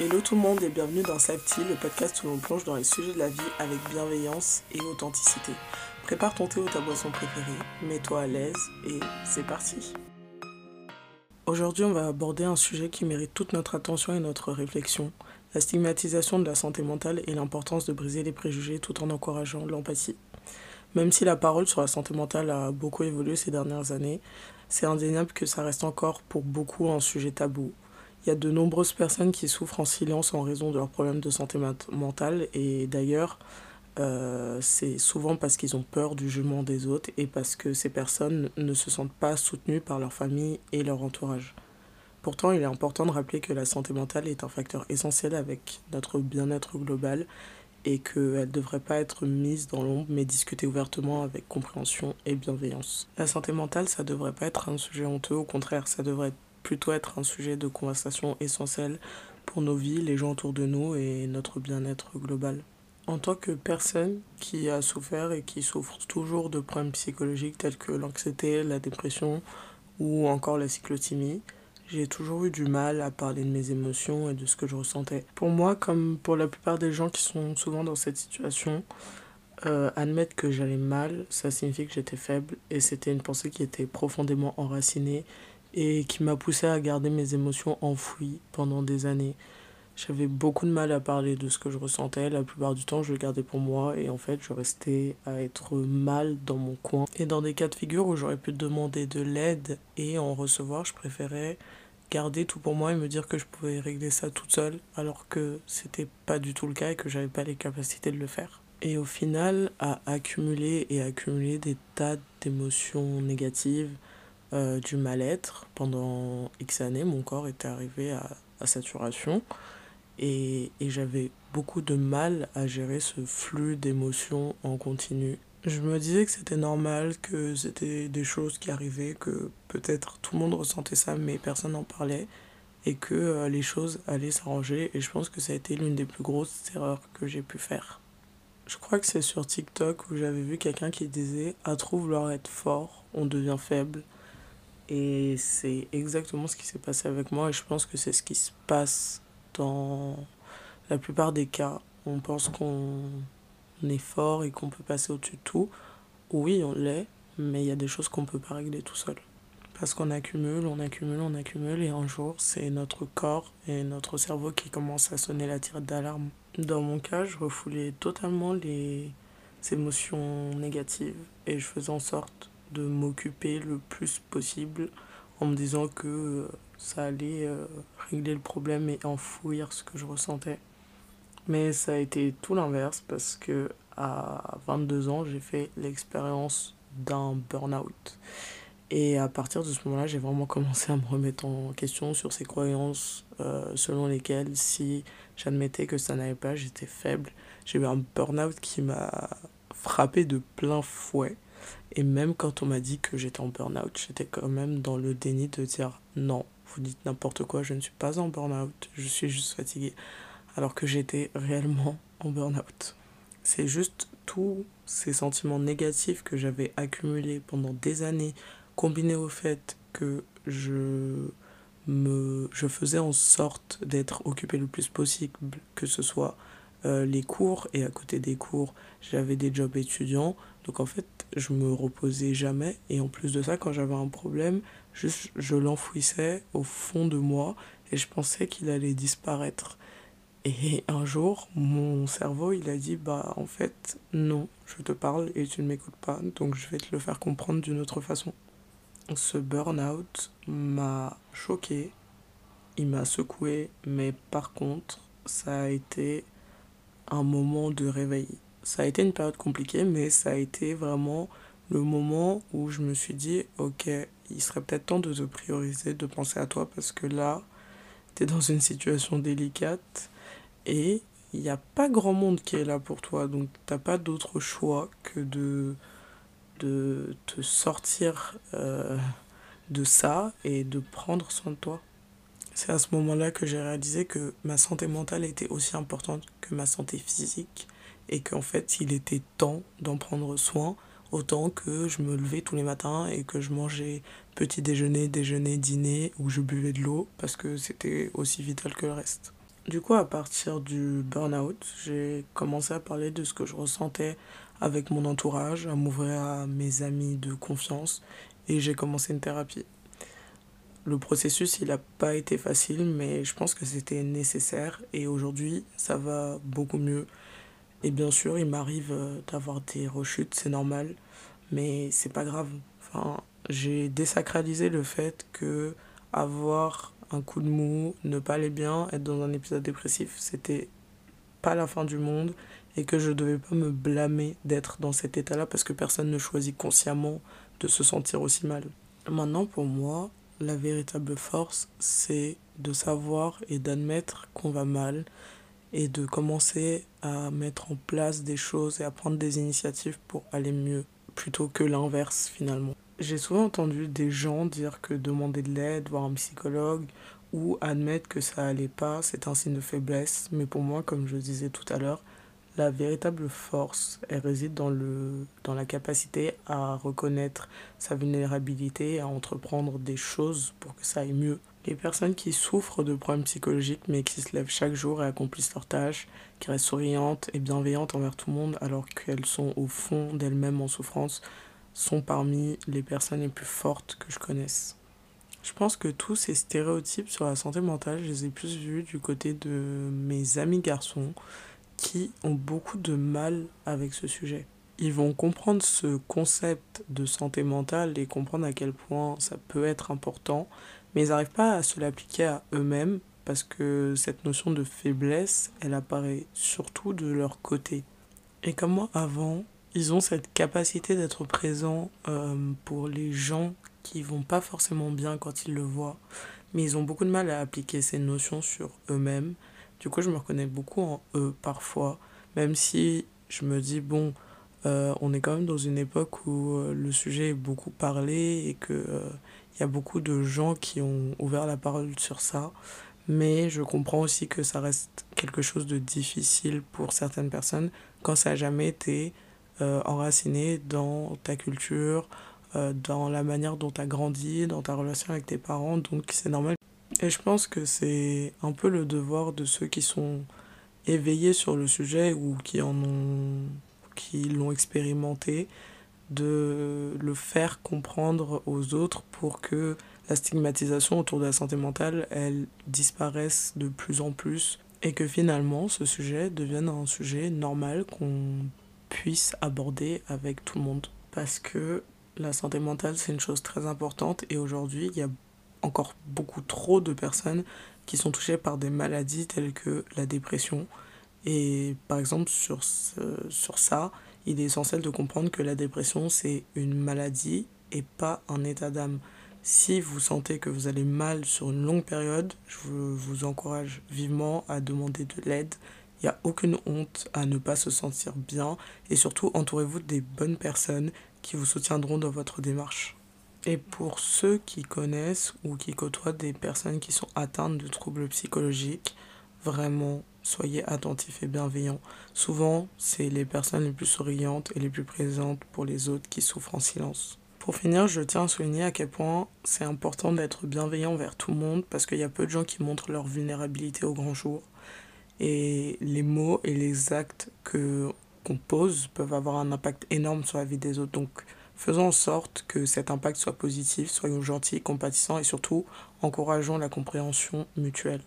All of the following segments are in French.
Hello tout le monde et bienvenue dans Safety, le podcast où l'on plonge dans les sujets de la vie avec bienveillance et authenticité. Prépare ton thé ou ta boisson préférée, mets-toi à l'aise et c'est parti. Aujourd'hui, on va aborder un sujet qui mérite toute notre attention et notre réflexion, la stigmatisation de la santé mentale et l'importance de briser les préjugés tout en encourageant l'empathie. Même si la parole sur la santé mentale a beaucoup évolué ces dernières années, c'est indéniable que ça reste encore pour beaucoup un sujet tabou. Il y a de nombreuses personnes qui souffrent en silence en raison de leurs problèmes de santé mentale et d'ailleurs, euh, c'est souvent parce qu'ils ont peur du jugement des autres et parce que ces personnes ne se sentent pas soutenues par leur famille et leur entourage. Pourtant, il est important de rappeler que la santé mentale est un facteur essentiel avec notre bien-être global et qu'elle ne devrait pas être mise dans l'ombre mais discutée ouvertement avec compréhension et bienveillance. La santé mentale, ça ne devrait pas être un sujet honteux, au contraire, ça devrait plutôt être un sujet de conversation essentiel pour nos vies, les gens autour de nous et notre bien-être global. En tant que personne qui a souffert et qui souffre toujours de problèmes psychologiques tels que l'anxiété, la dépression ou encore la cyclothymie, j'ai toujours eu du mal à parler de mes émotions et de ce que je ressentais. Pour moi, comme pour la plupart des gens qui sont souvent dans cette situation, euh, admettre que j'allais mal, ça signifie que j'étais faible et c'était une pensée qui était profondément enracinée et qui m'a poussé à garder mes émotions enfouies pendant des années. J'avais beaucoup de mal à parler de ce que je ressentais. La plupart du temps, je le gardais pour moi et en fait, je restais à être mal dans mon coin. Et dans des cas de figure où j'aurais pu demander de l'aide et en recevoir, je préférais garder tout pour moi et me dire que je pouvais régler ça toute seule alors que c'était pas du tout le cas et que j'avais pas les capacités de le faire. Et au final, à accumuler et accumuler des tas d'émotions négatives, euh, du mal-être pendant X années, mon corps était arrivé à, saturation et, et j'avais beaucoup de mal à gérer ce flux d'émotions en continu. Je me disais que c'était normal, que c'était des choses qui arrivaient, que peut-être tout le monde ressentait ça, mais personne n'en parlait, et que euh, les choses allaient s'arranger. Et je pense que ça a été l'une des plus grosses erreurs que j'ai pu faire. Je crois que c'est sur TikTok où j'avais vu quelqu'un qui disait À trop vouloir être fort, on devient faible. Et c'est exactement ce qui s'est passé avec moi, et je pense que c'est ce qui se passe dans la plupart des cas. On pense qu'on est fort et qu'on peut passer au-dessus de tout. Oui, on l'est, mais il y a des choses qu'on ne peut pas régler tout seul. Parce qu'on accumule, on accumule, on accumule, et un jour, c'est notre corps et notre cerveau qui commencent à sonner la tirette d'alarme. Dans mon cas, je refoulais totalement les émotions négatives et je faisais en sorte de m'occuper le plus possible en me disant que euh, ça allait euh, régler le problème et enfouir ce que je ressentais. Mais ça a été tout l'inverse parce que à 22 ans, j'ai fait l'expérience d'un burn-out. Et à partir de ce moment-là, j'ai vraiment commencé à me remettre en question sur ces croyances euh, selon lesquelles si j'admettais que ça n'allait pas, j'étais faible. J'ai eu un burn-out qui m'a frappé de plein fouet. Et même quand on m'a dit que j'étais en burn-out, j'étais quand même dans le déni de dire non, vous dites n'importe quoi, je ne suis pas en burn-out, je suis juste fatiguée. Alors que j'étais réellement en burn-out. C'est juste tous ces sentiments négatifs que j'avais accumulés pendant des années, combinés au fait que je me je faisais en sorte d'être occupé le plus possible, que ce soit euh, les cours et à côté des cours, j'avais des jobs étudiants. Donc en fait, je me reposais jamais et en plus de ça, quand j'avais un problème, juste je l'enfouissais au fond de moi et je pensais qu'il allait disparaître. Et un jour, mon cerveau, il a dit bah en fait, non, je te parle et tu ne m'écoutes pas, donc je vais te le faire comprendre d'une autre façon. Ce burn-out m'a choqué, il m'a secoué, mais par contre, ça a été un moment de réveil. Ça a été une période compliquée, mais ça a été vraiment le moment où je me suis dit, ok, il serait peut-être temps de te prioriser, de penser à toi, parce que là, tu es dans une situation délicate et il n'y a pas grand monde qui est là pour toi. Donc, tu n'as pas d'autre choix que de, de te sortir euh, de ça et de prendre soin de toi. C'est à ce moment-là que j'ai réalisé que ma santé mentale était aussi importante que ma santé physique et qu'en fait il était temps d'en prendre soin autant que je me levais tous les matins et que je mangeais petit déjeuner, déjeuner, dîner ou je buvais de l'eau parce que c'était aussi vital que le reste. Du coup, à partir du burn-out, j'ai commencé à parler de ce que je ressentais avec mon entourage, à m'ouvrir à mes amis de confiance et j'ai commencé une thérapie. Le processus, il n'a pas été facile, mais je pense que c'était nécessaire et aujourd'hui, ça va beaucoup mieux. Et bien sûr, il m'arrive euh, d'avoir des rechutes, c'est normal, mais c'est pas grave. Enfin, j'ai désacralisé le fait que avoir un coup de mou, ne pas aller bien, être dans un épisode dépressif, c'était pas la fin du monde et que je devais pas me blâmer d'être dans cet état-là parce que personne ne choisit consciemment de se sentir aussi mal. Maintenant, pour moi, la véritable force, c'est de savoir et d'admettre qu'on va mal et de commencer à mettre en place des choses et à prendre des initiatives pour aller mieux plutôt que l'inverse finalement. J'ai souvent entendu des gens dire que demander de l'aide, voir un psychologue ou admettre que ça allait pas, c'est un signe de faiblesse. Mais pour moi, comme je disais tout à l'heure, la véritable force, elle réside dans, le, dans la capacité à reconnaître sa vulnérabilité, à entreprendre des choses pour que ça aille mieux. Les personnes qui souffrent de problèmes psychologiques mais qui se lèvent chaque jour et accomplissent leurs tâches, qui restent souriantes et bienveillantes envers tout le monde alors qu'elles sont au fond d'elles-mêmes en souffrance, sont parmi les personnes les plus fortes que je connaisse. Je pense que tous ces stéréotypes sur la santé mentale, je les ai plus vus du côté de mes amis garçons qui ont beaucoup de mal avec ce sujet. Ils vont comprendre ce concept de santé mentale et comprendre à quel point ça peut être important, mais ils n'arrivent pas à se l'appliquer à eux-mêmes parce que cette notion de faiblesse, elle apparaît surtout de leur côté. Et comme moi avant, ils ont cette capacité d'être présents euh, pour les gens qui vont pas forcément bien quand ils le voient, mais ils ont beaucoup de mal à appliquer ces notions sur eux-mêmes. Du coup, je me reconnais beaucoup en eux parfois, même si je me dis, bon, euh, on est quand même dans une époque où euh, le sujet est beaucoup parlé et qu'il il y a beaucoup de gens qui ont ouvert la parole sur ça. Mais je comprends aussi que ça reste quelque chose de difficile pour certaines personnes quand ça n'a jamais été euh, enraciné dans ta culture, euh, dans la manière dont tu as grandi, dans ta relation avec tes parents, donc c'est normal. Et je pense que c'est un peu le devoir de ceux qui sont éveillés sur le sujet ou qui en ont qui l'ont expérimenté de le faire comprendre aux autres pour que la stigmatisation autour de la santé mentale elle disparaisse de plus en plus et que finalement ce sujet devienne un sujet normal qu'on puisse aborder avec tout le monde. Parce que la santé mentale, c'est une chose très importante et aujourd'hui, il y a encore beaucoup trop de personnes qui sont touchées par des maladies telles que la dépression. Et par exemple, sur, sur ça, il est essentiel de comprendre que la dépression, c'est une maladie et pas un état d'âme. Si vous sentez que vous allez mal sur une longue période, je vous encourage vivement à demander de l'aide il n'y a aucune honte à ne pas se sentir bien et surtout entourez-vous des bonnes personnes qui vous soutiendront dans votre démarche. Et pour ceux qui connaissent ou qui côtoient des personnes qui sont atteintes de troubles psychologiques, vraiment soyez attentifs et bienveillants. Souvent, c'est les personnes les plus souriantes et les plus présentes pour les autres qui souffrent en silence. Pour finir, je tiens à souligner à quel point c'est important d'être bienveillant envers tout le monde parce qu'il y a peu de gens qui montrent leur vulnérabilité au grand jour et les mots et les actes que qu'on pose peuvent avoir un impact énorme sur la vie des autres. Donc faisons en sorte que cet impact soit positif, soyons gentils, compatissants et surtout encourageons la compréhension mutuelle.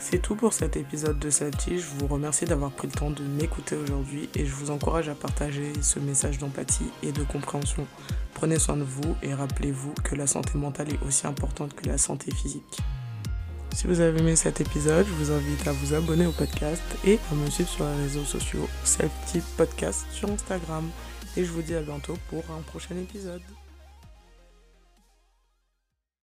C'est tout pour cet épisode de Salty. Je vous remercie d'avoir pris le temps de m'écouter aujourd'hui et je vous encourage à partager ce message d'empathie et de compréhension. Prenez soin de vous et rappelez-vous que la santé mentale est aussi importante que la santé physique. Si vous avez aimé cet épisode, je vous invite à vous abonner au podcast et à me suivre sur les réseaux sociaux, Self Podcast sur Instagram. Et je vous dis à bientôt pour un prochain épisode.